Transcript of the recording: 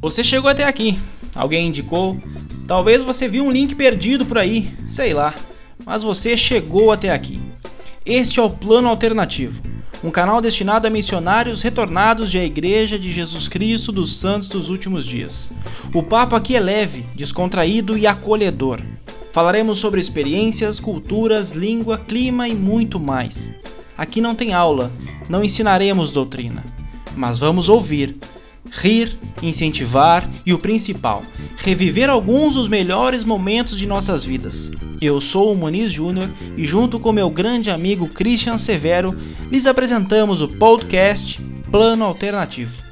Você chegou até aqui, alguém indicou, talvez você viu um link perdido por aí, sei lá, mas você chegou até aqui. Este é o Plano Alternativo, um canal destinado a missionários retornados de a Igreja de Jesus Cristo dos Santos dos Últimos Dias. O papo aqui é leve, descontraído e acolhedor. Falaremos sobre experiências, culturas, língua, clima e muito mais. Aqui não tem aula, não ensinaremos doutrina, mas vamos ouvir rir, incentivar e o principal, reviver alguns dos melhores momentos de nossas vidas. Eu sou o Moniz Júnior e junto com meu grande amigo Christian Severo, lhes apresentamos o podcast Plano Alternativo.